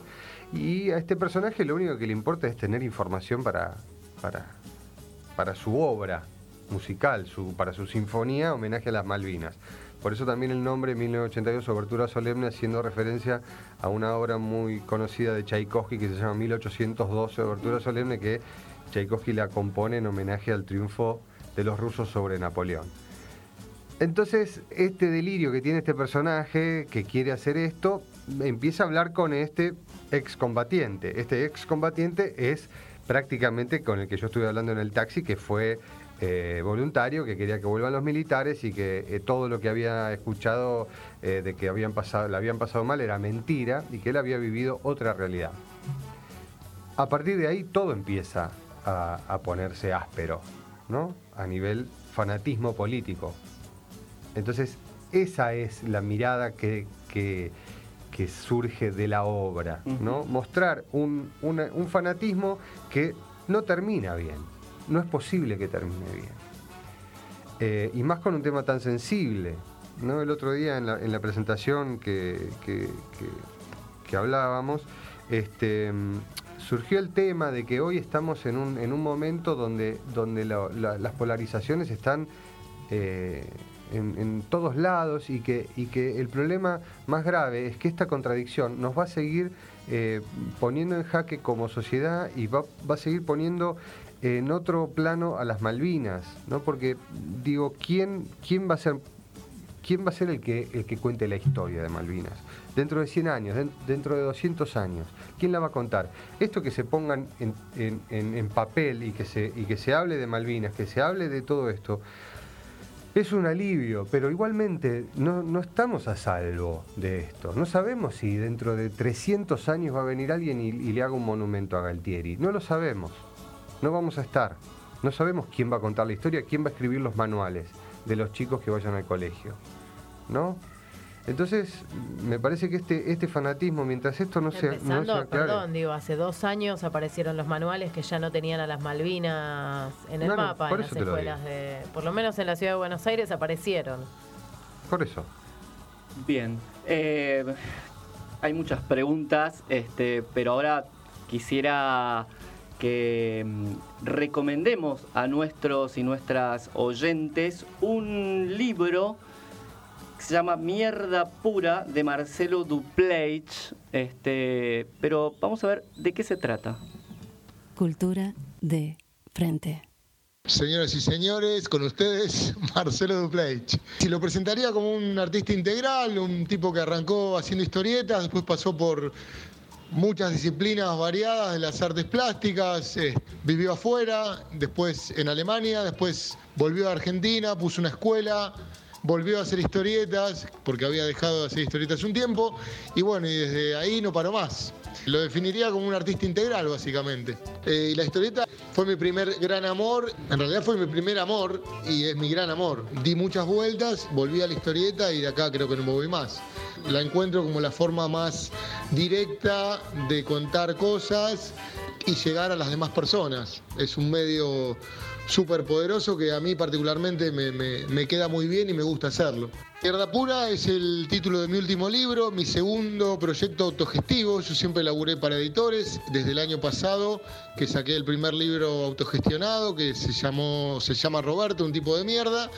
Y a este personaje lo único que le importa es tener información para, para, para su obra musical, su, para su sinfonía homenaje a las Malvinas. Por eso también el nombre 1982 Obertura Solemne haciendo referencia a una obra muy conocida de Tchaikovsky que se llama 1812 Obertura Solemne que Tchaikovsky la compone en homenaje al triunfo de los rusos sobre Napoleón. Entonces, este delirio que tiene este personaje que quiere hacer esto, empieza a hablar con este excombatiente. Este excombatiente es prácticamente con el que yo estuve hablando en el taxi, que fue eh, voluntario, que quería que vuelvan los militares y que eh, todo lo que había escuchado eh, de que habían pasado, le habían pasado mal era mentira y que él había vivido otra realidad. A partir de ahí todo empieza a, a ponerse áspero, ¿no? A nivel fanatismo político. Entonces, esa es la mirada que, que- que surge de la obra, ¿no? Mostrar un, una- un fanatismo que no termina bien. No es posible que termine bien. Eh, y más con un tema tan sensible. ¿no? El otro día en la, en la presentación que, que- hablábamos, este, surgió el tema de que hoy estamos en un, en un momento donde, donde la- la- las polarizaciones están eh, en, en todos lados y que, y que el problema más grave es que esta contradicción nos va a seguir eh, poniendo en jaque como sociedad y va, va a seguir poniendo en otro plano a las Malvinas, ¿no? Porque digo, ¿quién, quién va a ser ¿quién va a ser el que, el que cuente la historia de Malvinas? Dentro de 100 años, den- dentro de 200 años, ¿quién la va a contar? Esto que se pongan en- en papel y que, se, y que se hable de Malvinas, que se hable de todo esto, es un alivio, pero igualmente no, no estamos a salvo de esto. No sabemos si dentro de 300 años va a venir alguien y, y le haga un monumento a Galtieri. No lo sabemos. No vamos a estar. No sabemos quién va a contar la historia, quién va a escribir los manuales de los chicos que vayan al colegio. ¿No? Entonces, me parece que este, este fanatismo, mientras esto no se, no se Empezando, aclare- perdón, digo, hace dos años aparecieron los manuales que ya no tenían a las Malvinas en el No, no, mapa, por en las escuelas de. Por lo menos en la ciudad de Buenos Aires aparecieron. Por eso. Bien. eh, hay muchas preguntas, este, pero ahora quisiera que mm, recomendemos a nuestros y nuestras oyentes un libro que se llama Mierda Pura de Marcelo Dupleix. Este, pero vamos a ver de qué se trata. Cultura de frente. Señoras y señores, con ustedes Marcelo Dupleix. Si lo presentaría como un artista integral, un tipo que arrancó haciendo historietas, después pasó por muchas disciplinas variadas de las artes plásticas, eh, vivió afuera, después en Alemania, después volvió a Argentina, puso una escuela, volvió a hacer historietas, porque había dejado de hacer historietas un tiempo, y bueno, y desde ahí no paró más. Lo definiría como un artista integral, básicamente. Eh, y la historieta fue mi primer gran amor, en realidad fue mi primer amor y es mi gran amor. Di muchas vueltas, volví a la historieta y de acá creo que no me voy más. La encuentro como la forma más directa de contar cosas y llegar a las demás personas. Es un medio súper poderoso que a mí particularmente me, me- me queda muy bien y me gusta hacerlo. Mierda Pura es el título de mi último libro, mi segundo proyecto autogestivo. Yo siempre laburé para editores desde el año pasado que saqué el primer libro autogestionado que se, llamó, se llama Roberto, un tipo de mierda,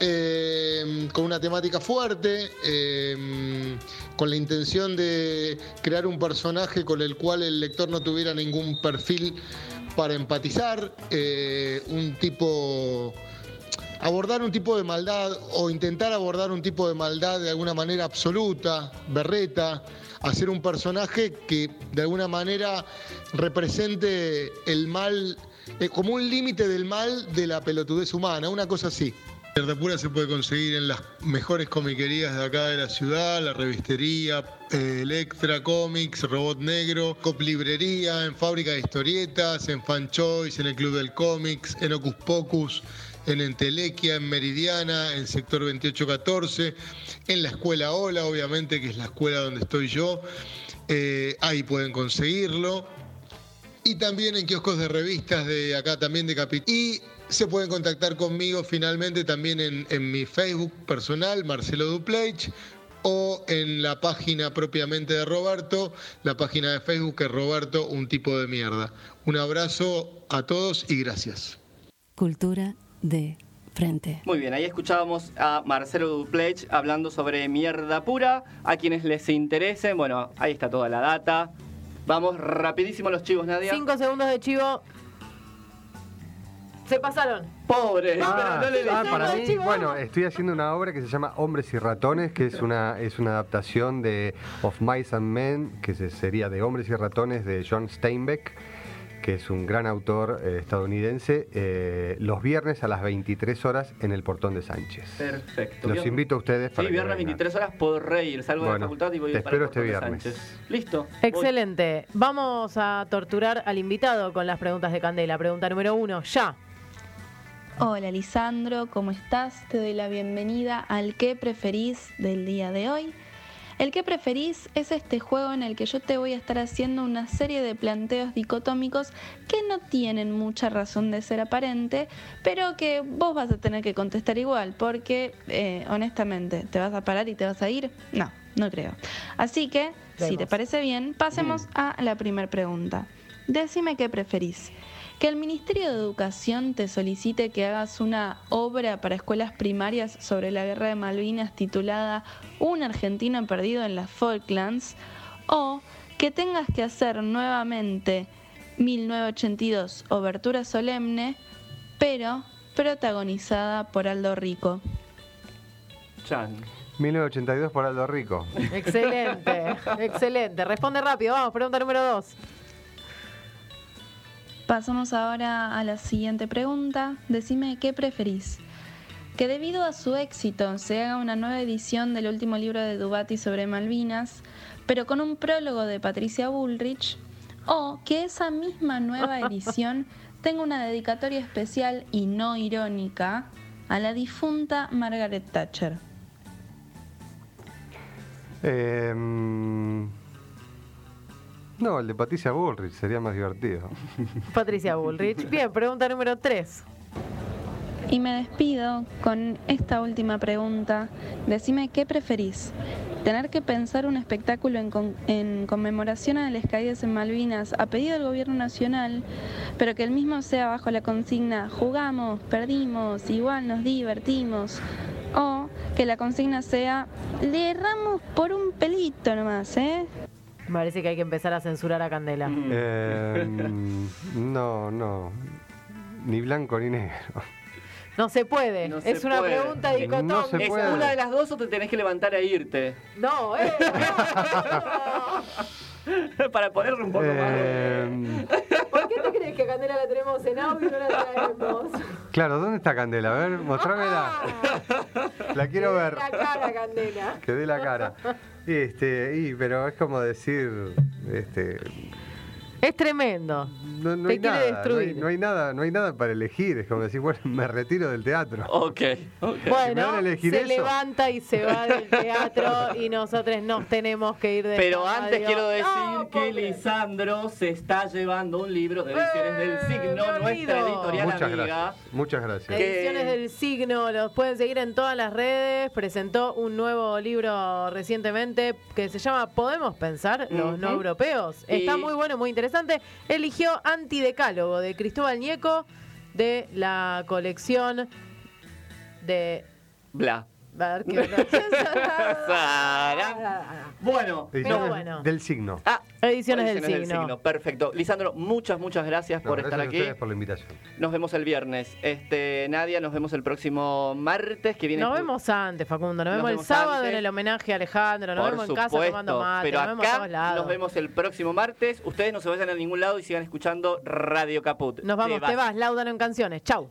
eh, con una temática fuerte, eh, con la intención de crear un personaje con el cual el lector no tuviera ningún perfil para empatizar, eh, un tipo abordar un tipo de maldad o intentar abordar un tipo de maldad de alguna manera absoluta, berreta, hacer un personaje que de alguna manera represente el mal, eh, como un límite del mal de la pelotudez humana, una cosa así. Mierda Pura se puede conseguir en las mejores comiquerías de acá de la ciudad, la revistería, eh, Electra Comics, Robot Negro, Cop Librería, en Fábrica de Historietas, en Fan Choice, en el Club del Cómics, en Ocus Pocus, en Entelequia, en Meridiana, en Sector 2814, en la Escuela Ola, obviamente, que es la escuela donde estoy yo. Eh, ahí pueden conseguirlo. Y también en kioscos de revistas de acá también de Capital. Y se pueden contactar conmigo finalmente también en, mi Facebook personal, Marcelo Dupleix, o en la página propiamente de Roberto, la página de Facebook que es Roberto, un tipo de mierda. Un abrazo a todos y gracias. Cultura de frente. Muy bien, ahí escuchábamos a Marcelo Duplech hablando sobre mierda pura. A quienes les interese, bueno, ahí está toda la data. Vamos rapidísimo los chivos, Nadia. Cinco segundos de chivo. Se pasaron. Pobre. Ah, no le- ah, para mí, bueno, estoy haciendo una obra que se llama Hombres y Ratones, que es una, es una adaptación de Of Mice and Men, que se- sería de Hombres y Ratones de John Steinbeck, que es un gran autor eh, estadounidense, eh, los viernes a las 23 horas en el Portón de Sánchez. Perfecto. Los invito a ustedes para Sí, que viernes vengan. 23 horas por reír. Salgo de la Bueno, facultad y voy te para el espero este Portón de viernes. Sánchez. Listo. Voy. Excelente. Vamos a torturar al invitado con las preguntas de Candela. Pregunta número uno, ya. Hola Lisandro, ¿cómo estás? Te doy la bienvenida al ¿Qué preferís del día de hoy? El ¿Qué preferís? es este juego en el que yo te voy a estar haciendo una serie de planteos dicotómicos que no tienen mucha razón de ser aparente, pero que vos vas a tener que contestar igual, porque eh, honestamente, ¿te vas a parar y te vas a ir? No, no creo. Así que, si te parece bien, pasemos a la primera pregunta. Decime qué preferís. Que el Ministerio de Educación te solicite que hagas una obra para escuelas primarias sobre la guerra de Malvinas titulada Un argentino perdido en las Falklands o que tengas que hacer nuevamente 1982 Obertura Solemne, pero protagonizada por Aldo Rico. Chan. 1982 por Aldo Rico. Excelente, excelente. Responde rápido. Vamos, pregunta número dos. Pasamos ahora a la siguiente pregunta. Decime qué preferís. Que debido a su éxito se haga una nueva edición del último libro de Dubati sobre Malvinas, pero con un prólogo de Patricia Bullrich, o que esa misma nueva edición tenga una dedicatoria especial y no irónica a la difunta Margaret Thatcher. Eh, mm, no, el de Patricia Bullrich sería más divertido. Patricia Bullrich. Bien, pregunta número tres. Y me despido con esta última pregunta. Decime qué preferís. Tener que pensar un espectáculo en, con- en conmemoración a las caídas en Malvinas a pedido del gobierno nacional, pero que el mismo sea bajo la consigna jugamos, perdimos, igual nos divertimos. O que la consigna sea le erramos por un pelito nomás, ¿eh? Me parece que hay que empezar a censurar a Candela. Eh, mm, no, no. Ni blanco ni negro. No se puede. No se es una puede. pregunta No dicotómica. ¿Es puede. una de las dos o te tenés que levantar e irte? No, eh. no. Para ponerle un poco más de... Eh, ¿Por qué te crees que a Candela la tenemos en audio y no la traemos? claro, ¿dónde está Candela? A ver, mostrámela. La quiero ver. La cara, Candela. Que dé la cara. Este, y, pero es como decir, este, Es tremendo. no, no Te hay quiere nada, destruir. No hay, no hay nada, no hay nada para elegir. Es como decir, bueno, me retiro del teatro. Ok, ok. me Bueno, se eso. levanta y se va del teatro y nosotros nos tenemos que ir de Pero antes quiero decir No, que pobre. Lisandro se está llevando un libro de ediciones del ¡Eh, signo, nuestra editorial Muchas amiga. gracias. Muchas gracias. Ediciones del Signo, los pueden seguir en todas las redes. Presentó un nuevo libro recientemente que se llama Podemos pensar, los no europeos. Y- Está muy bueno, muy interesante. Eligió Antidecálogo de Cristóbal Ñeco de la colección de Bla. A ver qué Bueno, Ediciones bueno. del signo. Ah, Ediciones del signo. Perfecto. Lisandro, muchas, muchas gracias No, por gracias estar a aquí. ustedes por la invitación. Nos vemos el viernes. Este, Nadia, nos vemos el próximo martes que viene. Nos vemos antes, Facundo. Nos, Nos vemos el vemos sábado antes. en el homenaje a Alejandro. Nos Por vemos en casa supuesto, tomando mate. pero nos vemos a acá todos lados. nos vemos el próximo martes. Ustedes no se vayan a ningún lado y sigan escuchando Radio Caput. Nos vamos, te vas, Laudano en canciones. Chau.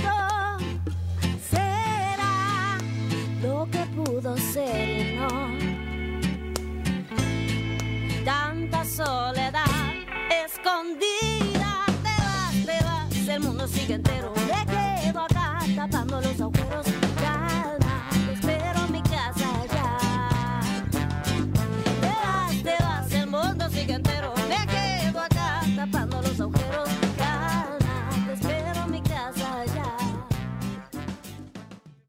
lo que pudo ser no. Tanta soledad escondida, te vas, te vas, el mundo sigue entero. Me quedo acá tapando los agujeros.